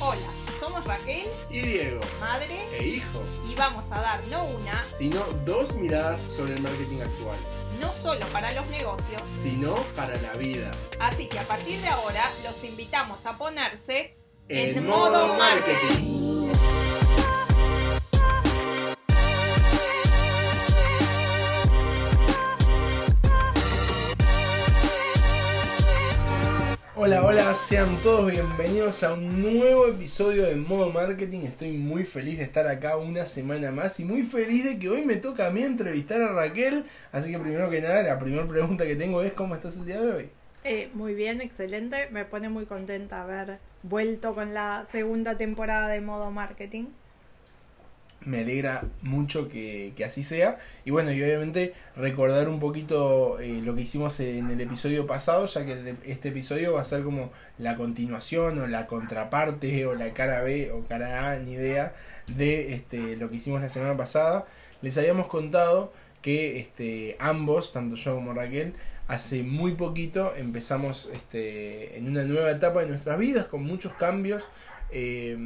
Hola, somos Raquel, y Diego, madre, e hijo, y vamos a dar no una, sino dos miradas sobre el marketing actual, no solo para los negocios, sino para la vida. así que a partir de ahora los invitamos a ponerse En modo marketing. Hola, hola, sean todos bienvenidos a un nuevo episodio de Modo Marketing. Estoy muy feliz de estar acá una semana más y muy feliz de que hoy me toca a mí entrevistar a Raquel. Así que primero que nada, la primera pregunta que tengo es ¿cómo estás el día de hoy? Eh, muy bien, excelente. Me pone muy contenta haber vuelto con la segunda temporada de modo marketing. Me alegra mucho que, que así sea. Y bueno, y obviamente recordar un poquito eh, lo que hicimos en el episodio pasado, ya que este episodio va a ser como la continuación o la contraparte o la cara B o cara A, ni idea, de este, lo que hicimos la semana pasada. Les habíamos contado que este, ambos, tanto yo como Raquel, hace muy poquito empezamos este, en una nueva etapa de nuestras vidas con muchos cambios. eh,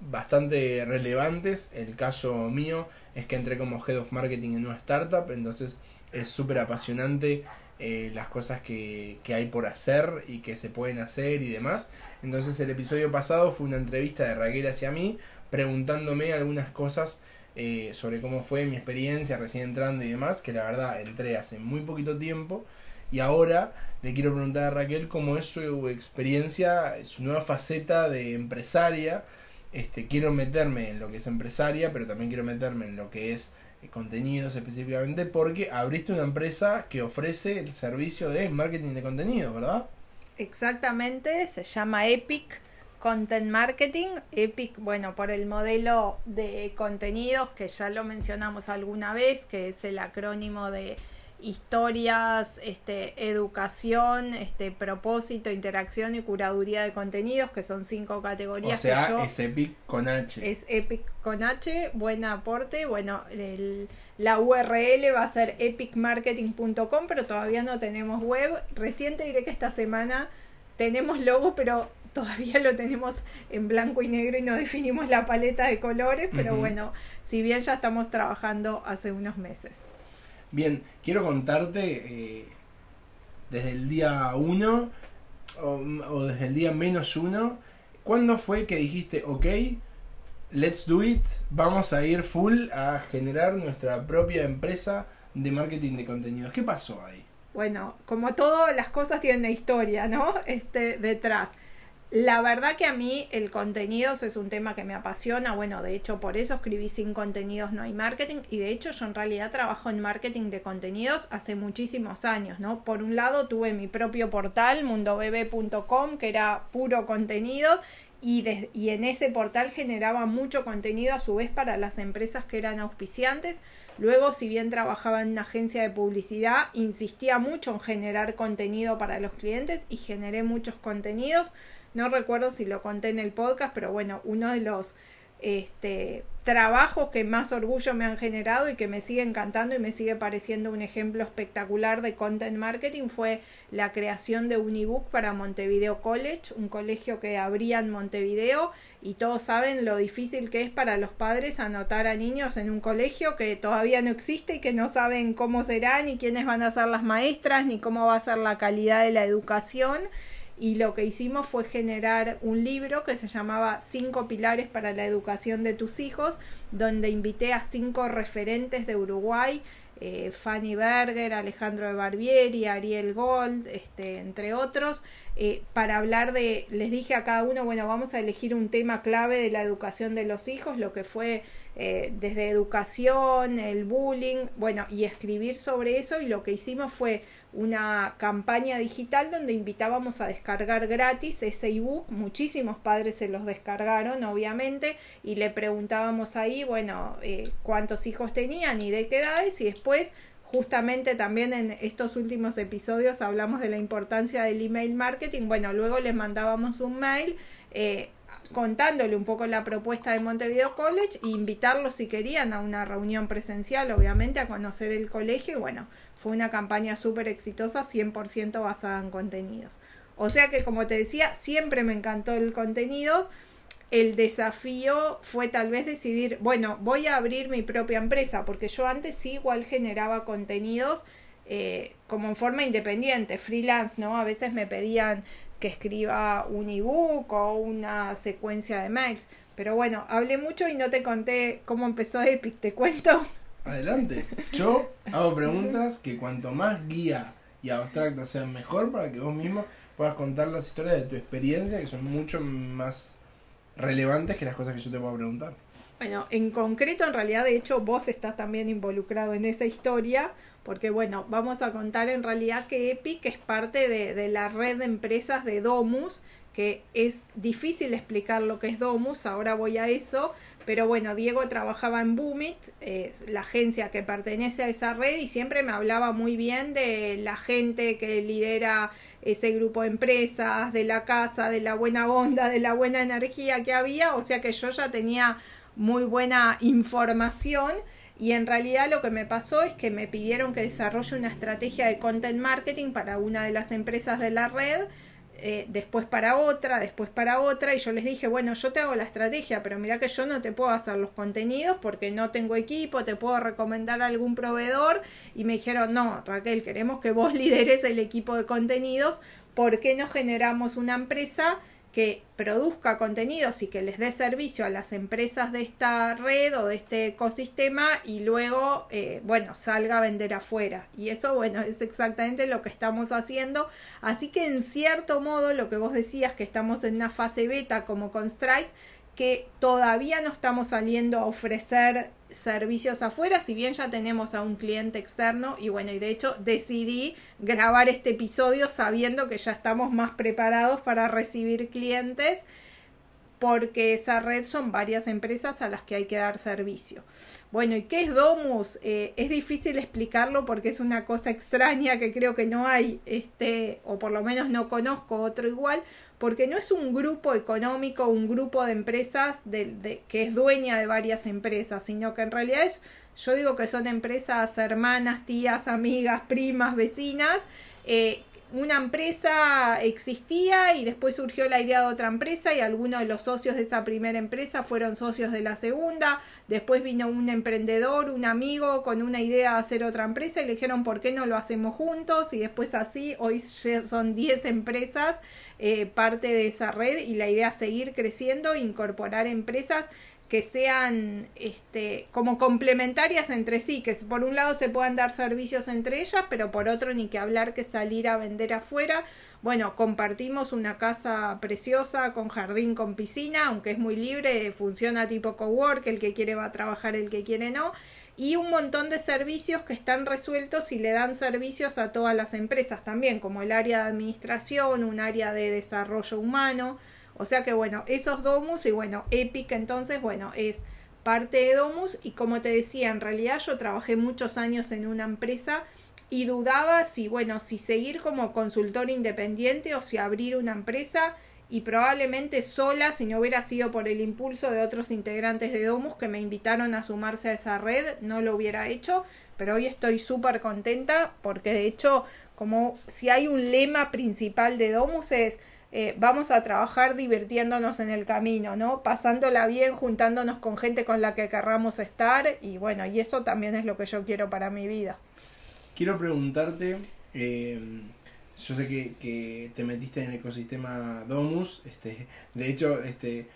bastante relevantes. El caso mío es que entré como Head of Marketing en una startup, entonces es súper apasionante eh, las cosas que, que hay por hacer y que se pueden hacer y demás. Entonces el episodio pasado fue una entrevista de Raquel hacia mí, preguntándome algunas cosas eh, sobre cómo fue mi experiencia recién entrando y demás, que la verdad entré hace muy poquito tiempo. Y ahora le quiero preguntar a Raquel cómo es su experiencia, su nueva faceta de empresaria, este, quiero meterme en lo que es empresaria, pero también quiero meterme en lo que es eh, contenidos específicamente, porque abriste una empresa que ofrece el servicio de marketing de contenidos, ¿verdad? Exactamente, se llama Epic Content Marketing. Epic, bueno, por el modelo de contenidos que ya lo mencionamos alguna vez, que es el acrónimo de historias, este, educación, este, propósito, interacción y curaduría de contenidos, que son cinco O categorías sea, que yo es Epic con H. es Epic con H, buen aporte. Bueno, el- la URL va a ser epicmarketing.com, pero todavía no tenemos web. Recién te diré que esta semana tenemos logo, pero todavía lo tenemos en blanco y negro y no definimos la paleta de colores. Pero bueno, si bien ya estamos trabajando hace unos meses. Bien, quiero contarte eh, desde el día 1 o, o desde el día menos 1, ¿cuándo fue que dijiste, ok, let's do it, vamos a ir full a generar nuestra propia empresa de marketing de contenidos? ¿Qué pasó ahí? Bueno, como todas las cosas tienen una historia, ¿no? Este, detrás. La verdad que a mí el contenidos es un tema que me apasiona. Bueno, de hecho, por eso escribí sin contenidos no hay marketing. Y de hecho, yo en realidad trabajo en marketing de contenidos hace muchísimos años, ¿no? Por un lado, tuve mi propio portal, mundobebe.com, que era puro contenido. Y, y en ese portal generaba mucho contenido a su vez para las empresas que eran auspiciantes. Luego, si bien trabajaba en una agencia de publicidad, insistía mucho en generar contenido para los clientes y generé muchos contenidos. No recuerdo si lo conté en el podcast, pero bueno, uno de los este, trabajos que más orgullo me han generado y que me sigue encantando y me sigue pareciendo un ejemplo espectacular de content marketing fue la creación de un ebook para Montevideo College, un colegio que abría en Montevideo y todos saben lo difícil que es para los padres anotar a niños en un colegio que todavía no existe y que no saben cómo será, ni quiénes van a ser las maestras, ni cómo va a ser la calidad de la educación. Y lo que hicimos fue generar un libro que se llamaba Cinco Pilares para la Educación de tus hijos, donde invité a cinco referentes de Uruguay, eh, Fanny Berger, Alejandro de Barbieri, Ariel Gold, este, entre otros, eh, para hablar de, les dije a cada uno, bueno, vamos a elegir un tema clave de la educación de los hijos, lo que fue eh, desde educación, el bullying, bueno, y escribir sobre eso y lo que hicimos fue una campaña digital donde invitábamos a descargar gratis ese ebook, muchísimos padres se los descargaron obviamente y le preguntábamos ahí, bueno, eh, cuántos hijos tenían y de qué edades y después justamente también en estos últimos episodios hablamos de la importancia del email marketing, bueno, luego les mandábamos un mail eh, contándole un poco la propuesta de Montevideo College e invitarlos si querían a una reunión presencial, obviamente, a conocer el colegio. Y bueno, fue una campaña súper exitosa, 100% basada en contenidos. O sea que, como te decía, siempre me encantó el contenido. El desafío fue tal vez decidir, bueno, voy a abrir mi propia empresa, porque yo antes sí igual generaba contenidos eh, como en forma independiente, freelance, ¿no? A veces me pedían que escriba un ebook o una secuencia de mails. Pero bueno, hablé mucho y no te conté cómo empezó Epic, ¿te cuento? Adelante. Yo hago preguntas que cuanto más guía y abstractas sean mejor para que vos mismo puedas contar las historias de tu experiencia que son mucho más relevantes que las cosas que yo te puedo preguntar. Bueno, en concreto, en realidad, de hecho, vos estás también involucrado en esa historia, porque bueno, vamos a contar en realidad que Epic es parte de, de la red de empresas de Domus, que es difícil explicar lo que es Domus, ahora voy a eso, pero bueno, Diego trabajaba en Boomit, la agencia que pertenece a esa red, y siempre me hablaba muy bien de la gente que lidera ese grupo de empresas, de la casa, de la buena onda, de la buena energía que había, o sea que yo ya tenía muy buena información y en realidad lo que me pasó es que me pidieron que desarrolle una estrategia de content marketing para una de las empresas de la red, eh, después para otra, después para otra, y yo les dije, bueno, yo te hago la estrategia, pero mira que yo no te puedo hacer los contenidos porque no tengo equipo, te puedo recomendar a algún proveedor, y me dijeron, no, Raquel, queremos que vos lideres el equipo de contenidos, ¿por qué no generamos una empresa? Que produzca contenidos y que les dé servicio a las empresas de esta red o de este ecosistema y luego, eh, bueno, salga a vender afuera. Y eso, bueno, es exactamente lo que estamos haciendo. Así que en cierto modo, lo que vos decías, que estamos en una fase beta como con Strike, que todavía no estamos saliendo a ofrecer servicios afuera, si bien ya tenemos a un cliente externo y bueno, y de hecho decidí grabar este episodio sabiendo que ya estamos más preparados para recibir clientes porque esa red son varias empresas a las que hay que dar servicio. Bueno, ¿y qué es Domus? Eh, es difícil explicarlo porque es una cosa extraña que creo que no hay, este, o por lo menos no conozco otro igual, porque no es un grupo económico, un grupo de empresas de, que es dueña de varias empresas, sino que en realidad es, yo digo que son empresas hermanas, tías, amigas, primas, vecinas, eh, una empresa existía y después surgió la idea de otra empresa y algunos de los socios de esa primera empresa fueron socios de la segunda, después vino un emprendedor, un amigo con una idea de hacer otra empresa y le dijeron por qué no lo hacemos juntos y después así, hoy son 10 empresas eh, parte de esa red y la idea es seguir creciendo, incorporar empresas que sean este, como complementarias entre sí, que por un lado se puedan dar servicios entre ellas, pero por otro ni que hablar que salir a vender afuera. Bueno, compartimos una casa preciosa con jardín, con piscina, aunque es muy libre, funciona tipo cowork, el que quiere va a trabajar, el que quiere no, y un montón de servicios que están resueltos y le dan servicios a todas las empresas también, como el área de administración, un área de desarrollo humano, o sea que bueno, esos Domus y bueno, Epic entonces, bueno, es parte de Domus. Y como te decía, en realidad yo trabajé muchos años en una empresa y dudaba si, bueno, si seguir como consultor independiente o si abrir una empresa. Y probablemente sola, si no hubiera sido por el impulso de otros integrantes de Domus que me invitaron a sumarse a esa red, no lo hubiera hecho, pero hoy estoy súper contenta porque de hecho, como si hay un lema principal de Domus es eh, vamos a trabajar divirtiéndonos en el camino, ¿no? Pasándola bien, juntándonos con gente con la que querramos estar y bueno, y eso también es lo que yo quiero para mi vida. Quiero preguntarte, eh, yo sé que, que, te metiste en el ecosistema Domus, este, de hecho, este,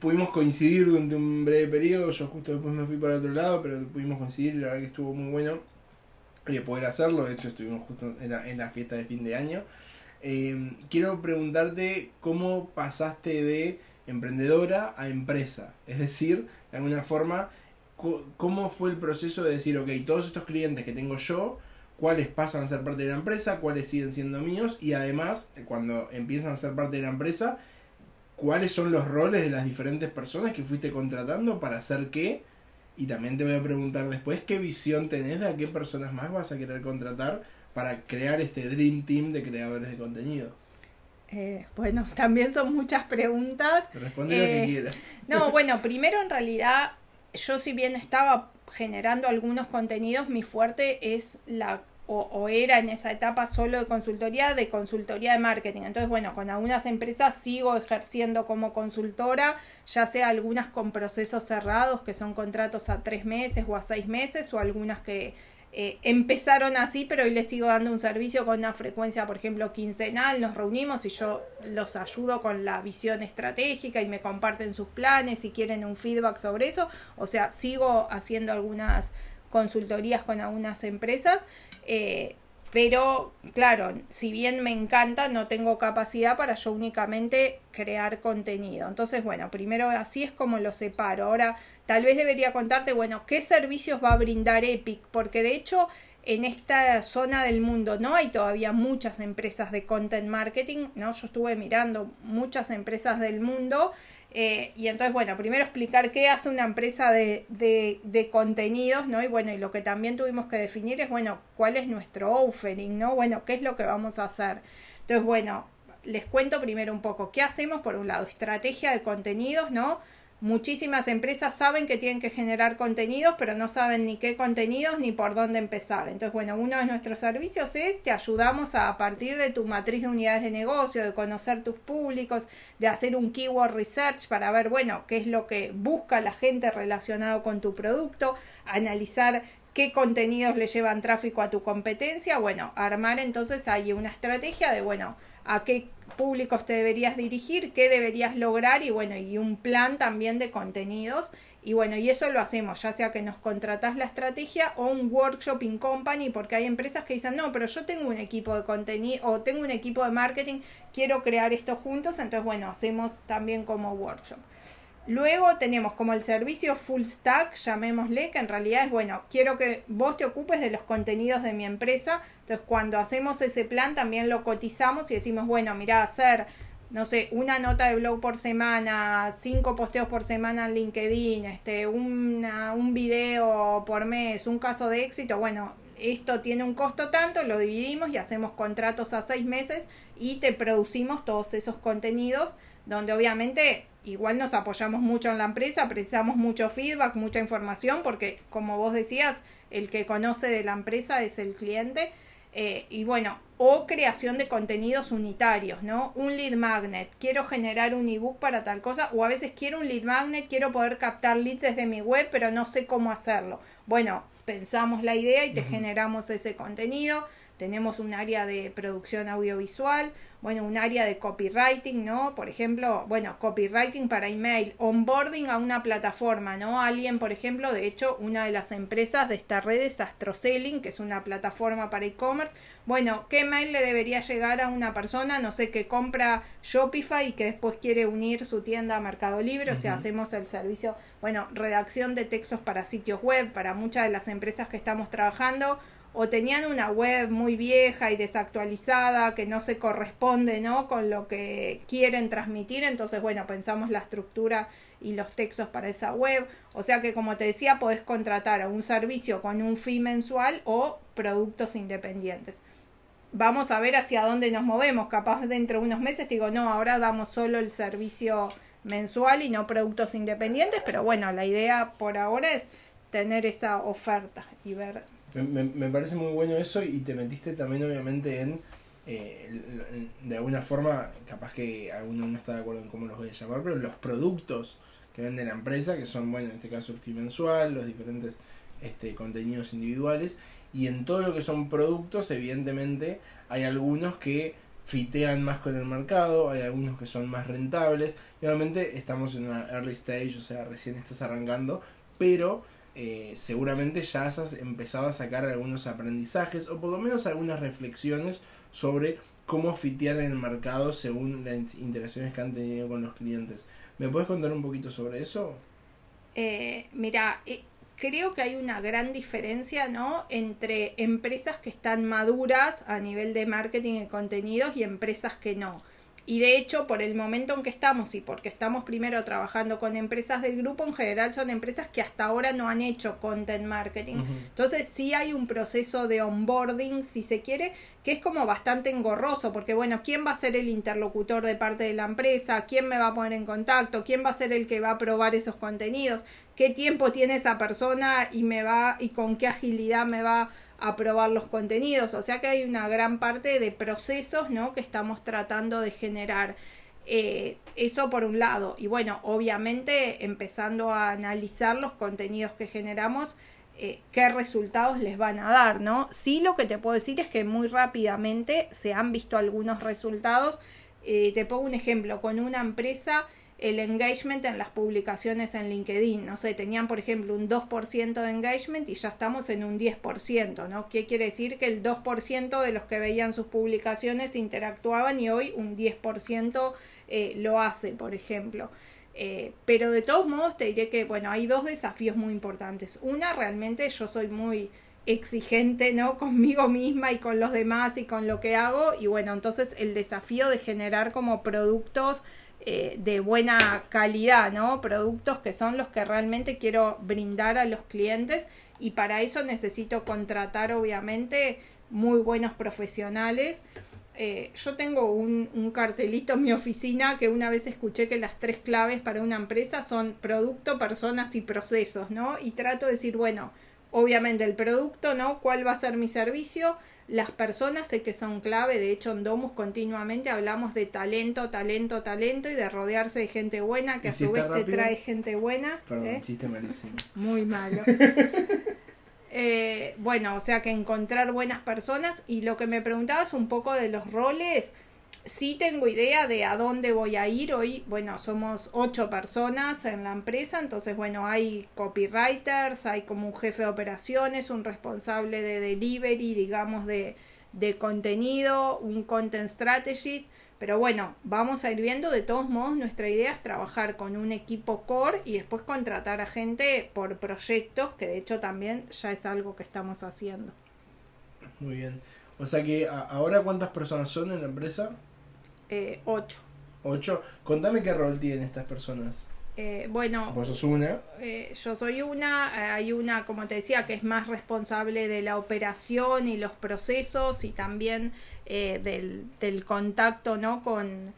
pudimos coincidir durante un breve periodo, yo justo después me fui para otro lado, pero pudimos coincidir y la verdad que estuvo muy bueno eh, poder hacerlo, de hecho estuvimos justo en la, en la fiesta de fin de año. Eh, quiero preguntarte cómo pasaste de emprendedora a empresa. Es decir, de alguna forma, cómo fue el proceso de decir, ok, todos estos clientes que tengo yo, cuáles pasan a ser parte de la empresa, cuáles siguen siendo míos y además, cuando empiezan a ser parte de la empresa, cuáles son los roles de las diferentes personas que fuiste contratando para hacer qué. Y también te voy a preguntar después qué visión tenés de a qué personas más vas a querer contratar para crear este Dream Team de creadores de contenido? Eh, bueno, también son muchas preguntas. Responde lo que eh, quieras. No, bueno, primero en realidad yo si bien estaba generando algunos contenidos, mi fuerte es la o, era en esa etapa solo de consultoría, de consultoría de marketing. Entonces, bueno, con algunas empresas sigo ejerciendo como consultora, ya sea algunas con procesos cerrados, que son contratos a tres meses o a seis meses, o algunas que eh, empezaron así, pero hoy les sigo dando un servicio con una frecuencia, por ejemplo, quincenal, nos reunimos y yo los ayudo con la visión estratégica y me comparten sus planes si quieren un feedback sobre eso. O sea, sigo haciendo algunas consultorías con algunas empresas eh, pero claro, si bien me encanta, no tengo capacidad para yo únicamente crear contenido. Entonces, bueno, primero así es como lo separo. Ahora, tal vez debería contarte, bueno, qué servicios va a brindar Epic, porque de hecho en esta zona del mundo no hay todavía muchas empresas de content marketing, ¿no? Yo estuve mirando muchas empresas del mundo eh, y entonces, bueno, primero explicar qué hace una empresa de, de, de, contenidos, ¿no? Y bueno, y lo que también tuvimos que definir es, bueno, cuál es nuestro offering, ¿no? Bueno, qué es lo que vamos a hacer. Entonces, bueno, les cuento primero un poco qué hacemos. Por un lado, estrategia de contenidos, ¿no? Muchísimas empresas saben que tienen que generar contenidos, pero no saben ni qué contenidos ni por dónde empezar. Entonces, bueno, uno de nuestros servicios es te ayudamos a, a partir de tu matriz de unidades de negocio, de conocer tus públicos, de hacer un keyword research para ver, bueno, qué es lo que busca la gente relacionado con tu producto, analizar qué contenidos le llevan tráfico a tu competencia, bueno, armar entonces ahí una estrategia de, bueno, a qué públicos te deberías dirigir, qué deberías lograr y bueno, y un plan también de contenidos. Y bueno, y eso lo hacemos, ya sea que nos contratas la estrategia o un workshop in company, porque hay empresas que dicen, no, pero yo tengo un equipo de contenido o tengo un equipo de marketing, quiero crear esto juntos, entonces bueno, hacemos también como workshop. Luego tenemos como el servicio full stack, llamémosle, que en realidad es, bueno, quiero que vos te ocupes de los contenidos de mi empresa. Entonces, cuando hacemos ese plan, también lo cotizamos y decimos, bueno, mira, hacer, no sé, una nota de blog por semana, cinco posteos por semana en LinkedIn, este, una, un video por mes, un caso de éxito, bueno, esto tiene un costo tanto, lo dividimos y hacemos contratos a seis meses y te producimos todos esos contenidos donde obviamente igual nos apoyamos mucho en la empresa, precisamos mucho feedback, mucha información, porque como vos decías, el que conoce de la empresa es el cliente. Eh, y bueno, o creación de contenidos unitarios, ¿no? Un lead magnet, quiero generar un ebook para tal cosa, o a veces quiero un lead magnet, quiero poder captar leads desde mi web, pero no sé cómo hacerlo. Bueno, pensamos la idea y te generamos ese contenido tenemos un área de producción audiovisual, bueno, un área de copywriting, ¿no? Por ejemplo, bueno, copywriting para email, onboarding a una plataforma, ¿no? Alguien, por ejemplo, de hecho, una de las empresas de esta red es Astroselling, que es una plataforma para e-commerce. Bueno, ¿qué mail le debería llegar a una persona, no sé, que compra Shopify y que después quiere unir su tienda a Mercado Libre? O sea, hacemos el servicio, bueno, redacción de textos para sitios web, para muchas de las empresas que estamos trabajando o tenían una web muy vieja y desactualizada que no se corresponde ¿no? con lo que quieren transmitir, entonces bueno, pensamos la estructura y los textos para esa web, o sea que como te decía, podés contratar a un servicio con un fee mensual o productos independientes. Vamos a ver hacia dónde nos movemos, capaz dentro de unos meses digo, no, ahora damos solo el servicio mensual y no productos independientes, pero bueno, la idea por ahora es tener esa oferta y ver me, me, parece muy bueno eso y te metiste también obviamente en, eh, de alguna forma, capaz que alguno no está de acuerdo en cómo los voy a llamar, pero los productos que vende la empresa, que son, bueno, en este caso el fee mensual, los diferentes este, contenidos individuales, y en todo lo que son productos, evidentemente, hay algunos que fitean más con el mercado, hay algunos que son más rentables, y obviamente estamos en una early stage, o sea, recién estás arrancando, pero eh, seguramente ya has empezado a sacar algunos aprendizajes o por lo menos algunas reflexiones sobre cómo fitear en el mercado según las interacciones que han tenido con los clientes. ¿Me puedes contar un poquito sobre eso? Eh, mira, eh, creo que hay una gran diferencia ¿no? entre empresas que están maduras a nivel de marketing y contenidos y empresas que no. Y de hecho, por el momento en que estamos y porque estamos primero trabajando con empresas del grupo, en general son empresas que hasta ahora no han hecho content marketing. Entonces sí hay un proceso de onboarding, si se quiere, que es como bastante engorroso, porque bueno, ¿quién va a ser el interlocutor de parte de la empresa? ¿Quién me va a poner en contacto? ¿Quién va a ser el que va a probar esos contenidos? ¿Qué tiempo tiene esa persona y me va y con qué agilidad me va a probar los contenidos. O sea que hay una gran parte de procesos, ¿no? Que estamos tratando de generar. Eh, eso por un lado. Y bueno, obviamente empezando a analizar los contenidos que generamos, eh, qué resultados les van a dar, ¿no? Sí, lo que te puedo decir es que muy rápidamente se han visto algunos resultados. Eh, te pongo un ejemplo, con una empresa el engagement en las publicaciones en LinkedIn. No sé, tenían por ejemplo un 2% de engagement y ya estamos en un 10%, ¿no? ¿Qué quiere decir? Que el 2% de los que veían sus publicaciones interactuaban y hoy un 10% eh, lo hace, por ejemplo. Eh, pero de todos modos te diré que, bueno, hay dos desafíos muy importantes. Una, realmente yo soy muy exigente, ¿no? Conmigo misma y con los demás y con lo que hago. Y bueno, entonces el desafío de generar como productos eh, de buena calidad, ¿no? Productos que son los que realmente quiero brindar a los clientes y para eso necesito contratar obviamente muy buenos profesionales. Eh, yo tengo un, un, cartelito en mi oficina que una vez escuché que las tres claves para una empresa son producto, personas y procesos, ¿no? Y trato de decir, bueno, obviamente el producto, ¿no? ¿Cuál va a ser mi servicio? Las personas sé que son clave, de hecho en Domus continuamente hablamos de talento, talento, talento y de rodearse de gente buena que a su vez te trae gente buena. Perdón, ¿eh? chiste malísimo. Muy malo. eh, bueno, o sea que encontrar buenas personas y lo que me preguntabas un poco de los roles, sí tengo idea de a dónde voy a ir hoy. Bueno, somos ocho personas en la empresa, entonces, bueno, hay copywriters, hay como un jefe de operaciones, un responsable de delivery, digamos, de, de contenido, un content strategist. Pero bueno, vamos a ir viendo, de todos modos, nuestra idea es trabajar con un equipo core y después contratar a gente por proyectos, que de hecho también ya es algo que estamos haciendo. Muy bien. O sea que ahora cuántas personas son en la empresa? Eh, ocho. ¿Ocho? Contame qué rol tienen estas personas. Eh, bueno, vos sos una. Eh, yo soy una. hay una, como te decía, que es más responsable de la operación y los procesos y también del, del, contacto, ¿no? Con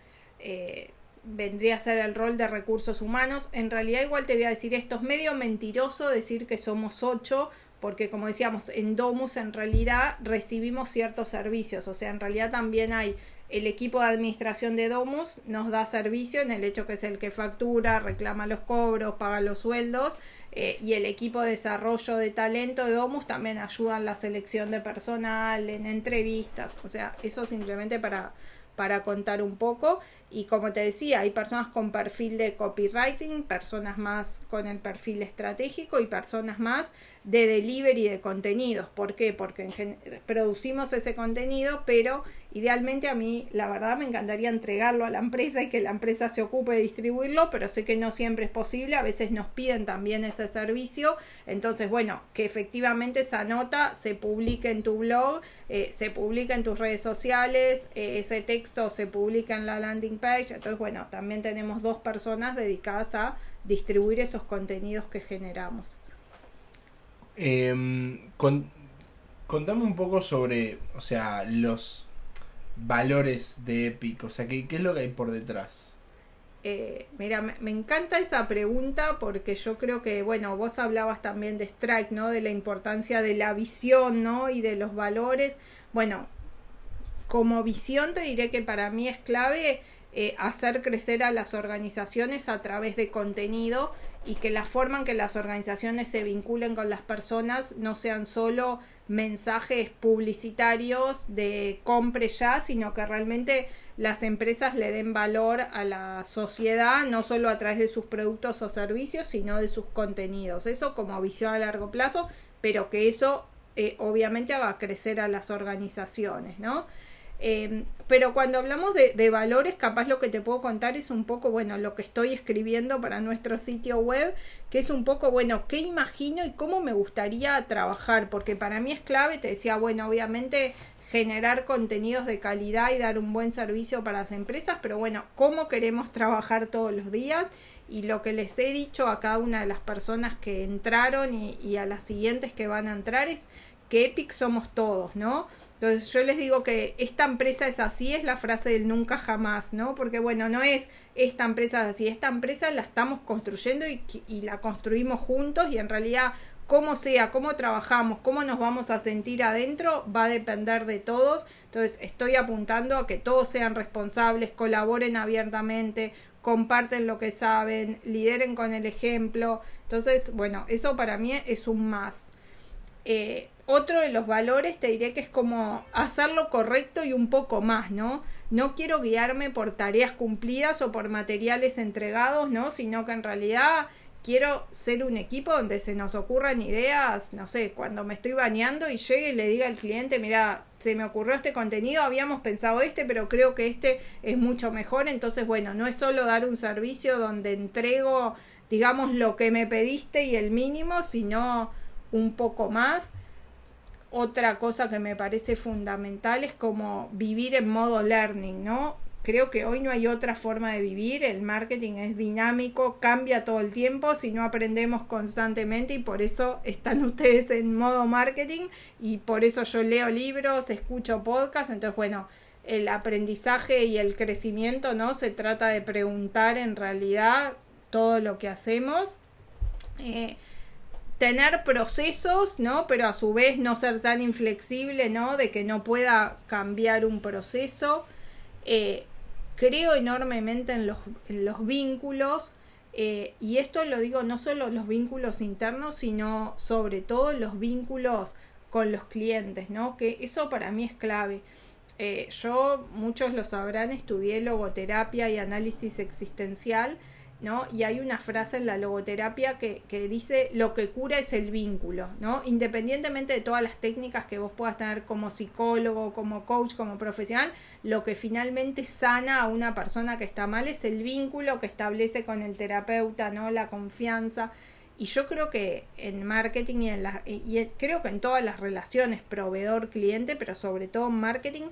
vendría a ser el rol de recursos humanos. En realidad, igual te voy a decir esto es medio mentiroso decir que somos ocho, porque como decíamos, en Domus en realidad recibimos ciertos servicios, o sea, en realidad también hay el equipo de administración de Domus nos da servicio en el hecho que es el que factura, reclama los cobros, paga los sueldos eh, y el equipo de desarrollo de talento de Domus también ayuda en la selección de personal, en entrevistas, o sea, eso simplemente para, para contar un poco. Y como te decía, hay personas con perfil de copywriting, personas más con el perfil estratégico y personas más de delivery de contenidos. ¿Por qué? Porque producimos ese contenido, pero Idealmente a mí, la verdad, me encantaría entregarlo a la empresa y que la empresa se ocupe de distribuirlo, pero sé que no siempre es posible. A veces nos piden también ese servicio. Entonces, bueno, que efectivamente esa nota se publique en tu blog, eh, se publica en tus redes sociales, eh, ese texto se publica en la landing page. Entonces, bueno, también tenemos dos personas dedicadas a distribuir esos contenidos que generamos. Em, contame un poco sobre, o sea, los valores de Epic? O sea, ¿qué, qué es lo que hay por detrás? Eh, mira, me, encanta esa pregunta porque yo creo que, bueno, vos hablabas también de Strike, ¿no? De la importancia de la visión, ¿no? Y de los valores. Bueno, como visión te diré que para mí es clave eh, hacer crecer a las organizaciones a través de contenido y que la forma en que las organizaciones se vinculen con las personas no sean solo mensajes publicitarios de compre ya, sino que realmente las empresas le den valor a la sociedad, no solo a través de sus productos o servicios, sino de sus contenidos. Eso como visión a largo plazo, pero que eso eh, obviamente haga crecer a las organizaciones, ¿no? Em, pero cuando hablamos de, valores, capaz lo que te puedo contar es un poco, bueno, lo que estoy escribiendo para nuestro sitio web, que es un poco, bueno, qué imagino y cómo me gustaría trabajar, porque para mí es clave, te decía, bueno, obviamente generar contenidos de calidad y dar un buen servicio para las empresas, pero bueno, cómo queremos trabajar todos los días y lo que les he dicho a cada una de las personas que entraron y, y a las siguientes que van a entrar es que Epic somos todos, ¿no? Entonces yo les digo que esta empresa es así, es la frase del nunca jamás, ¿no? Porque bueno, no es esta empresa es así, esta empresa la estamos construyendo y, la construimos juntos y en realidad cómo sea, cómo trabajamos, cómo nos vamos a sentir adentro, va a depender de todos. Entonces estoy apuntando a que todos sean responsables, colaboren abiertamente, comparten lo que saben, lideren con el ejemplo. Entonces, bueno, eso para mí es un más. Otro de los valores te diré que es como hacerlo correcto y un poco más, ¿no? No quiero guiarme por tareas cumplidas o por materiales entregados, ¿no? Sino que en realidad quiero ser un equipo donde se nos ocurran ideas, no sé, cuando me estoy bañando y llegue y le diga al cliente, mira, se me ocurrió este contenido, habíamos pensado este, pero creo que este es mucho mejor, entonces bueno, no es solo dar un servicio donde entrego, digamos, lo que me pediste y el mínimo, sino un poco más. Otra cosa que me parece fundamental es como vivir en modo learning, ¿no? Creo que hoy no hay otra forma de vivir, el marketing es dinámico, cambia todo el tiempo, si no aprendemos constantemente y por eso están ustedes en modo marketing y por eso yo leo libros, escucho podcasts, entonces bueno, el aprendizaje y el crecimiento, ¿no? Se trata de preguntar en realidad todo lo que hacemos. Eh, tener procesos, ¿no? Pero a su vez no ser tan inflexible, ¿no? De que no pueda cambiar un proceso. Eh, creo enormemente en los, los vínculos eh, y esto lo digo no solo los vínculos internos, sino sobre todo los vínculos con los clientes, ¿no? Que eso para mí es clave. Eh, yo, muchos lo sabrán, estudié logoterapia y análisis existencial ¿no? Y hay una frase en la logoterapia que, que, dice lo que cura es el vínculo, ¿no? Independientemente de todas las técnicas que vos puedas tener como psicólogo, como coach, como profesional, lo que finalmente sana a una persona que está mal es el vínculo que establece con el terapeuta, ¿no? La confianza. Y yo creo que en marketing y, en la, y creo que en todas las relaciones proveedor-cliente, pero sobre todo en marketing,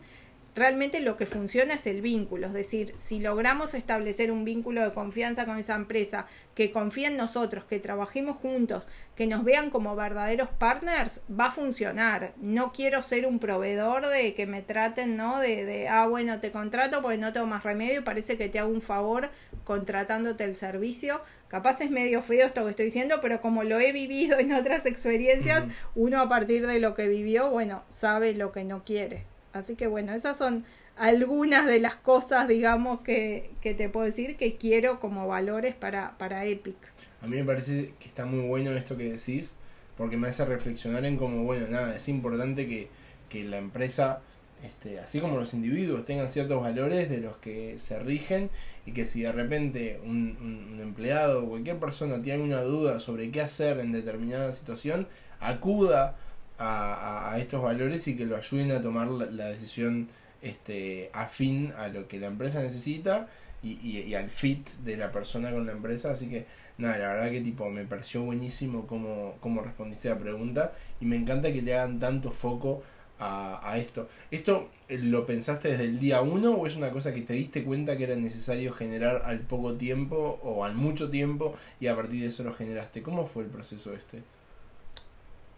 realmente lo que funciona es el vínculo, es decir, si logramos establecer un vínculo de confianza con esa empresa, que confíe en nosotros, que trabajemos juntos, que nos vean como verdaderos partners, va a funcionar. No quiero ser un proveedor de que me traten, ¿no? De, de ah, bueno, te contrato porque no tengo más remedio y parece que te hago un favor contratándote el servicio. Capaz es medio feo esto que estoy diciendo, pero como lo he vivido en otras experiencias, uno a partir de lo que vivió, bueno, sabe lo que no quiere. Así que bueno, esas son algunas de las cosas, digamos, que, que te puedo decir que quiero como valores para, para Epic. A mí me parece que está muy bueno esto que decís, porque me hace reflexionar en como, bueno, nada, es importante que, que la empresa, este, así como los individuos, tengan ciertos valores de los que se rigen y que si de repente un, un, empleado o cualquier persona tiene una duda sobre qué hacer en determinada situación, acuda a, estos valores y que lo ayuden a tomar la, decisión este, afín a lo que la empresa necesita y, y, al fit de la persona con la empresa. Así que, nada, la verdad que tipo me pareció buenísimo cómo, cómo respondiste a la pregunta y me encanta que le hagan tanto foco a, a esto. ¿Esto eh, lo pensaste desde el día uno o es una cosa que te diste cuenta que era necesario generar al poco tiempo o al mucho tiempo y a partir de eso lo generaste? ¿Cómo fue el proceso este?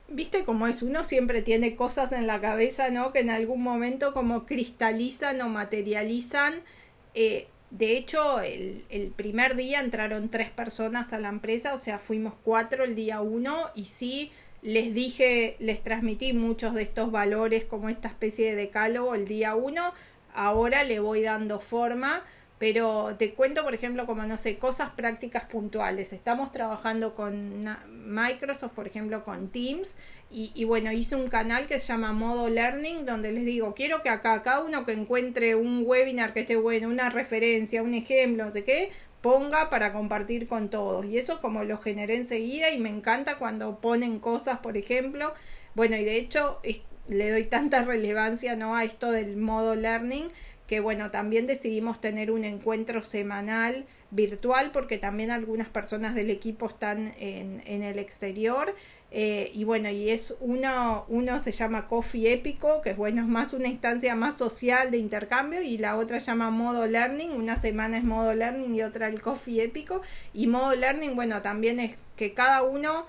Viste cómo es, uno siempre tiene cosas en la cabeza, ¿no? Que en algún momento como cristalizan o materializan. Eh, de hecho, el, el, primer día entraron tres personas a la empresa, o sea, fuimos cuatro el día uno y sí les dije, les transmití muchos de estos valores como esta especie de decálogo el día uno. Ahora le voy dando forma pero te cuento, por ejemplo, como no sé, cosas prácticas puntuales. Estamos trabajando con Microsoft, por ejemplo, con Teams. Y, y, bueno, hice un canal que se llama Modo Learning, donde les digo, quiero que acá cada uno que encuentre un webinar que esté bueno, una referencia, un ejemplo, no sé qué, ponga para compartir con todos. Y eso como lo generé enseguida y me encanta cuando ponen cosas, por ejemplo. Bueno, y de hecho le doy tanta relevancia ¿no? a esto del modo learning que bueno, también decidimos tener un encuentro semanal virtual porque también algunas personas del equipo están en, en el exterior. Eh, y bueno, y es uno, uno se llama Coffee Épico, que es bueno, es más una instancia más social de intercambio, y la otra llama Modo Learning, una semana es Modo Learning y otra el Coffee Épico. Y Modo Learning, bueno, también es que cada uno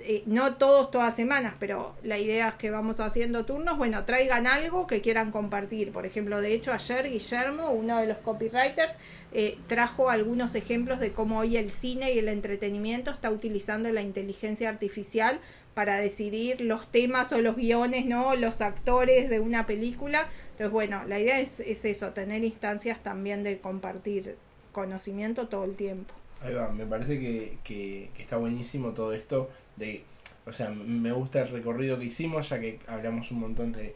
eh, no todos todas semanas, pero la idea es que vamos haciendo turnos, bueno, traigan algo que quieran compartir. Por ejemplo, de hecho, ayer Guillermo, uno de los copywriters, eh, trajo algunos ejemplos de cómo hoy el cine y el entretenimiento está utilizando la inteligencia artificial para decidir los temas o los guiones, ¿no? Los actores de una película. Entonces, bueno, la idea es, es eso, tener instancias también de compartir conocimiento todo el tiempo. Ahí va, me parece que, que, está buenísimo todo esto de, o sea, me gusta el recorrido que hicimos, ya que hablamos un montón de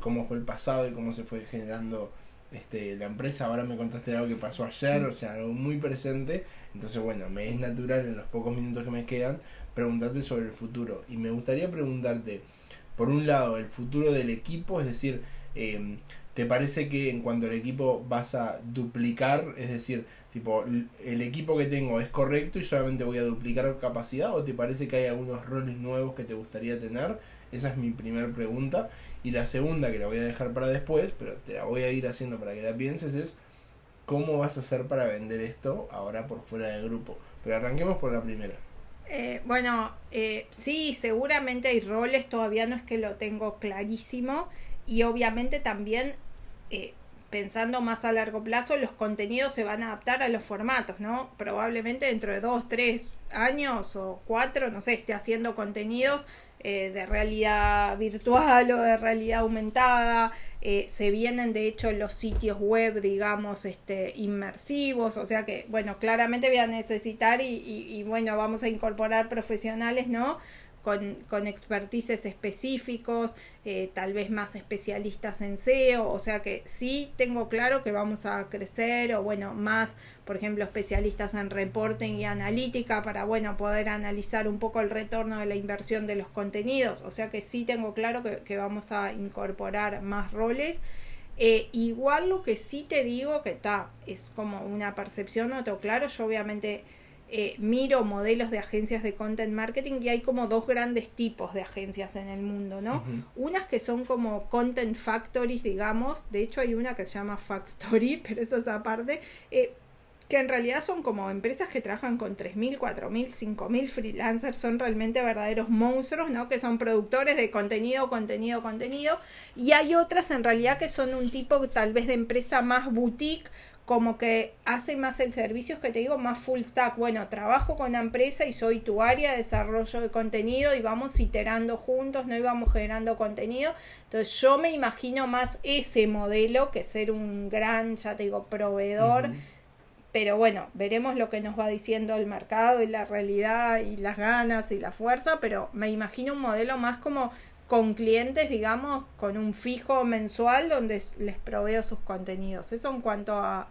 cómo fue el pasado y cómo se fue generando este, la empresa. Ahora me contaste algo que pasó ayer, o sea, algo muy presente. Entonces, bueno, me es natural en los pocos minutos que me quedan preguntarte sobre el futuro. Y me gustaría preguntarte, por un lado, el futuro del equipo, es decir, eh, ¿te parece que en cuanto al equipo vas a duplicar, es decir, tipo, el equipo que tengo es correcto y solamente voy a duplicar capacidad o te parece que hay algunos roles nuevos que te gustaría tener? Esa es mi primera pregunta. Y la segunda, que la voy a dejar para después, pero te la voy a ir haciendo para que la pienses, es cómo vas a hacer para vender esto ahora por fuera del grupo. Pero arranquemos por la primera. Eh, bueno, eh, sí, seguramente hay roles, todavía no es que lo tengo clarísimo y obviamente también eh, pensando más a largo plazo, los contenidos se van a adaptar a los formatos, ¿no? Probablemente dentro de dos, tres años o cuatro, no sé, esté haciendo contenidos eh, de realidad virtual o de realidad aumentada. Eh, se vienen de hecho los sitios web, digamos, este, inmersivos, o sea que, bueno, claramente voy a necesitar y, y bueno, vamos a incorporar profesionales, ¿no? Con, con expertices específicos, eh, tal vez más especialistas en SEO, o sea que sí tengo claro que vamos a crecer o bueno, más, por ejemplo, especialistas en reporting y analítica para, bueno, poder analizar un poco el retorno de la inversión de los contenidos, o sea que sí tengo claro que, que vamos a incorporar más roles. Eh, igual lo que sí te digo que está, es como una percepción, no tengo claro, yo obviamente eh, miro modelos de agencias de content marketing y hay como dos grandes tipos de agencias en el mundo, ¿no? Unas que son como content factories, digamos, de hecho hay una que se llama Factory, pero eso es aparte, eh, que en realidad son como empresas que trabajan con 3.000, 4.000, 5.000 freelancers, son realmente verdaderos monstruos, ¿no? Que son productores de contenido, contenido, contenido. Y hay otras en realidad que son un tipo tal vez de empresa más boutique, como que hace más el servicio, que te digo, más full stack. Bueno, trabajo con la empresa y soy tu área de desarrollo de contenido y vamos iterando juntos, no íbamos generando contenido. Entonces yo me imagino más ese modelo que ser un gran, ya te digo, proveedor. Pero bueno, veremos lo que nos va diciendo el mercado y la realidad y las ganas y la fuerza, pero me imagino un modelo más como con clientes, digamos, con un fijo mensual donde les proveo sus contenidos. Eso en cuanto a,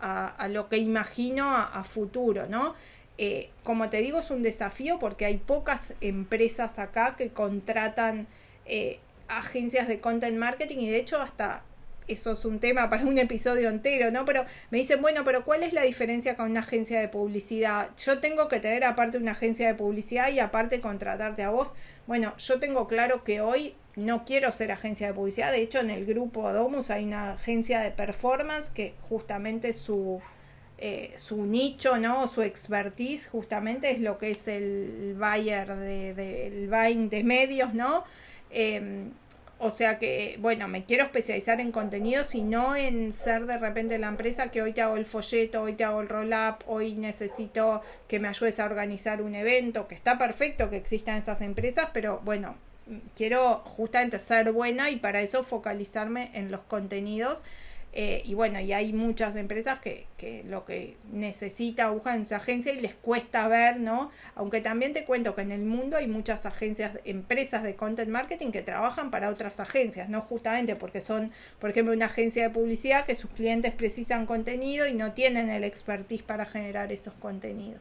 a, lo que imagino a, futuro, ¿no? Eh, como te digo, es un desafío porque hay pocas empresas acá que contratan eh, agencias de content marketing y de hecho hasta eso es un tema para un episodio entero, ¿no? Pero me dicen, bueno, pero ¿cuál es la diferencia con una agencia de publicidad? Yo tengo que tener aparte una agencia de publicidad y aparte contratarte a vos. Bueno, yo tengo claro que hoy no quiero ser agencia de publicidad. De hecho, en el grupo Domus hay una agencia de performance que justamente su, eh, su nicho, ¿no? Su expertise justamente es lo que es el buyer de, el buying de medios, ¿no? Em, o sea que, bueno, me quiero especializar en contenidos y no en ser de repente la empresa que hoy te hago el folleto, hoy te hago el roll-up, hoy necesito que me ayudes a organizar un evento, que está perfecto que existan esas empresas, pero bueno, quiero justamente ser buena y para eso focalizarme en los contenidos. Eh, y bueno, y hay muchas empresas que, que lo que necesita buscan en su agencia y les cuesta ver, ¿no? Aunque también te cuento que en el mundo hay muchas agencias, empresas de content marketing que trabajan para otras agencias, ¿no? Justamente porque son, por ejemplo, una agencia de publicidad que sus clientes precisan contenido y no tienen el expertise para generar esos contenidos.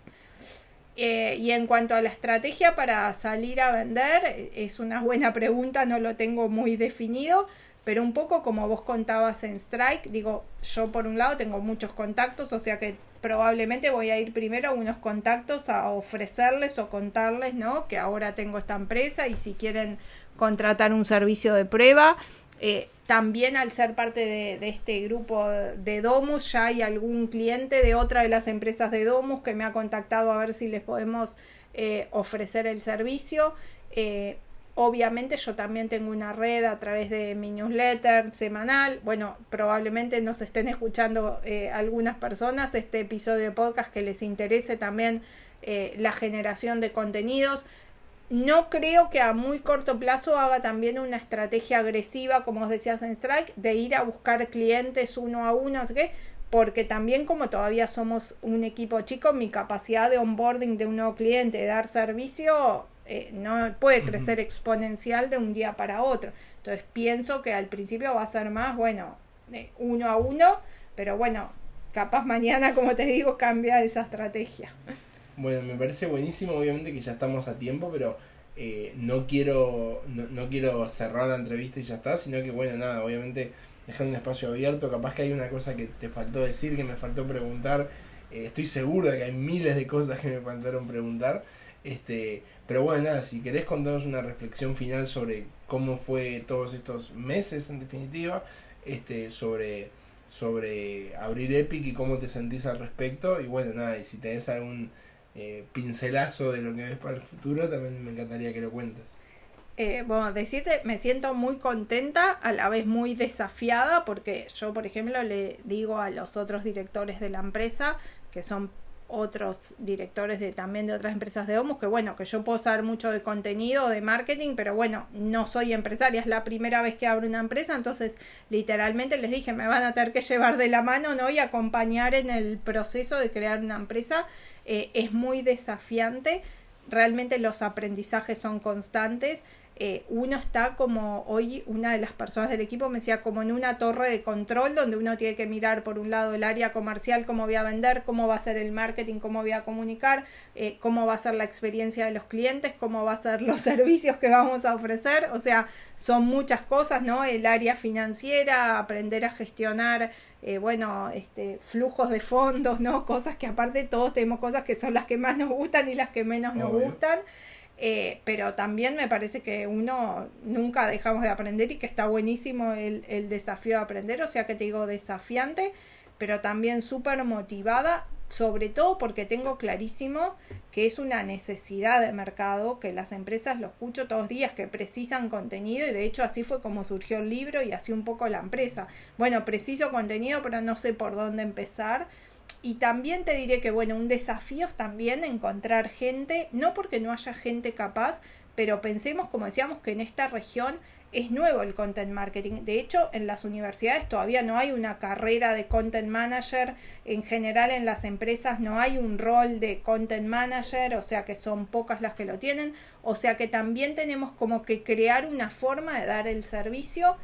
Eh, y en cuanto a la estrategia para salir a vender, es una buena pregunta, no lo tengo muy definido, pero un poco como vos contabas en Strike, digo, yo por un lado tengo muchos contactos, o sea que probablemente voy a ir primero a unos contactos a ofrecerles o contarles, ¿no? Que ahora tengo esta empresa y si quieren contratar un servicio de prueba, Eh, también al ser parte de, este grupo de Domus, ya hay algún cliente de otra de las empresas de Domus que me ha contactado a ver si les podemos eh, ofrecer el servicio. Eh, obviamente yo también tengo una red a través de mi newsletter semanal. Bueno, probablemente nos estén escuchando algunas personas este episodio de podcast que les interese también la generación de contenidos. No creo que a muy corto plazo haga también una estrategia agresiva, como os decías en Strike, de ir a buscar clientes uno a uno, así que, porque también como todavía somos un equipo chico, mi capacidad de onboarding de un nuevo cliente, de dar servicio, eh, no puede crecer exponencial de un día para otro. Entonces pienso que al principio va a ser más, bueno, de uno a uno, pero bueno, capaz mañana, como te digo, cambia esa estrategia. Bueno, me parece buenísimo, obviamente que ya estamos a tiempo, pero eh, no quiero no, quiero cerrar la entrevista y ya está, sino que bueno, nada, obviamente dejar un espacio abierto, capaz que hay una cosa que te faltó decir, que me faltó preguntar, eh, estoy seguro de que hay miles de cosas que me faltaron preguntar, este, pero bueno, nada, si querés contarnos una reflexión final sobre cómo fue todos estos meses en definitiva, este, sobre sobre abrir Epic y cómo te sentís al respecto. Y bueno, nada, y si tenés algún eh, pincelazo de lo que ves para el futuro, también me encantaría que lo cuentes. Eh, bueno, decirte, me siento muy contenta, a la vez muy desafiada, porque yo, por ejemplo, le digo a los otros directores de la empresa, que son otros directores de también de otras empresas de Domus, que bueno, que yo puedo saber mucho de contenido, de marketing, pero bueno, no soy empresaria, es la primera vez que abro una empresa, entonces literalmente les dije, me van a tener que llevar de la mano, ¿no? Y acompañar en el proceso de crear una empresa eh, es muy desafiante, realmente los aprendizajes son constantes. Eh, uno está como hoy una de las personas del equipo me decía como en una torre de control donde uno tiene que mirar por un lado el área comercial, cómo voy a vender, cómo va a ser el marketing, cómo voy a comunicar, eh, cómo va a ser la experiencia de los clientes, cómo va a ser los servicios que vamos a ofrecer, o sea, son muchas cosas, ¿no? El área financiera, aprender a gestionar eh, bueno, este, flujos de fondos, ¿no? Cosas que aparte todos tenemos cosas que son las que más nos gustan y las que menos nos gustan. Eh, pero también me parece que uno nunca dejamos de aprender y que está buenísimo el, el desafío de aprender, o sea que te digo desafiante, pero también súper motivada sobre todo porque tengo clarísimo que es una necesidad de mercado, que las empresas lo escucho todos los días, que precisan contenido y de hecho así fue como surgió el libro y así un poco la empresa. Bueno, preciso contenido, pero no sé por dónde empezar. Y también te diré que, bueno, un desafío es también encontrar gente, no porque no haya gente capaz, pero pensemos, como decíamos, que en esta región es nuevo el content marketing. De hecho, en las universidades todavía no hay una carrera de content manager. En general, en las empresas no hay un rol de content manager, o sea que son pocas las que lo tienen. O sea que también tenemos como que crear una forma de dar el servicio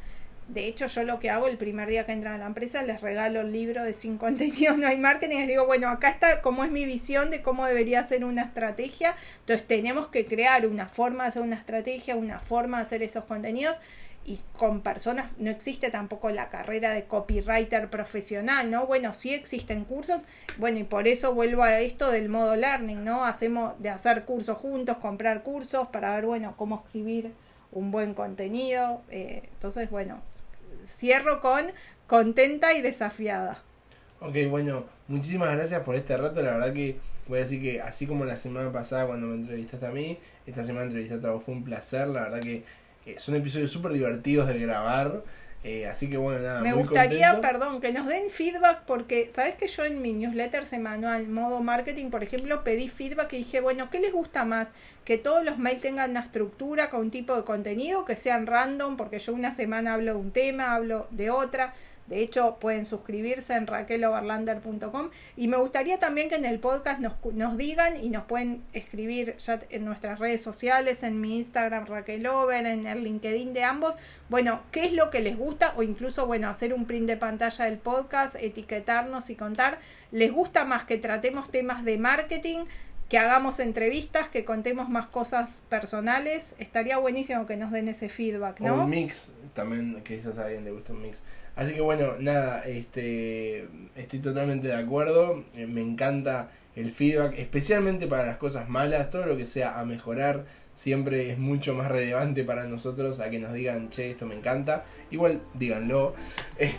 de hecho, yo lo que hago el primer día que entran a la empresa, les regalo el libro de Sin Contenido No hay Marketing. Les digo, bueno, acá está cómo es mi visión de cómo debería ser una estrategia. Entonces, tenemos que crear una forma de hacer una estrategia, una forma de hacer esos contenidos. Y con personas, no existe tampoco la carrera de copywriter profesional, ¿no? Bueno, sí existen cursos. Bueno, y por eso vuelvo a esto del modo learning, ¿no? Hacemos de hacer cursos juntos, comprar cursos para ver, bueno, cómo escribir un buen contenido. Eh, entonces, bueno, cierro con contenta y desafiada. Ok, bueno, muchísimas gracias por este rato. La verdad que voy a decir que así como la semana pasada cuando me entrevistaste a mí, esta semana entrevistaste a vos fue un placer. La verdad que son episodios súper divertidos de grabar. Eh, así que bueno, nada. Me gustaría, perdón, que nos den feedback porque, ¿sabes que yo en mi newsletter semanal, modo marketing, por ejemplo, pedí feedback y dije, bueno, ¿qué les gusta más? Que todos los mails tengan una estructura con un tipo de contenido, que sean random, porque yo una semana hablo de un tema, hablo de otra. De hecho, pueden suscribirse en raqueloverlander.com. Y me gustaría también que en el podcast nos, nos, digan y nos pueden escribir ya en nuestras redes sociales, en mi Instagram Raquelover, en el LinkedIn de ambos. Bueno, qué es lo que les gusta o incluso, bueno, hacer un print de pantalla del podcast, etiquetarnos y contar. ¿Les gusta más que tratemos temas de marketing? que hagamos entrevistas, que contemos más cosas personales. Estaría buenísimo que nos den ese feedback, ¿no? un mix, también, quizás a alguien le gusta un mix. Así que bueno, nada, este, estoy totalmente de acuerdo. Eh, me encanta el feedback, especialmente para las cosas malas, todo lo que sea a mejorar siempre es mucho más relevante para nosotros a que nos digan, che, esto me encanta. Igual díganlo.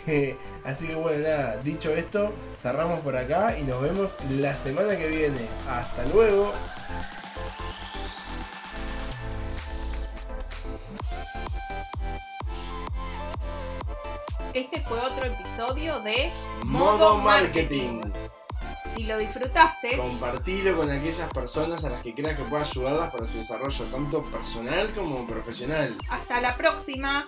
Eh, así que bueno, nada, dicho esto, cerramos por acá y nos vemos la semana que viene. Hasta luego. Este fue otro episodio de Modo Marketing. Si lo disfrutaste, Compartilo con aquellas personas a las que creas que pueda ayudarlas para su desarrollo tanto personal como profesional. hasta la próxima.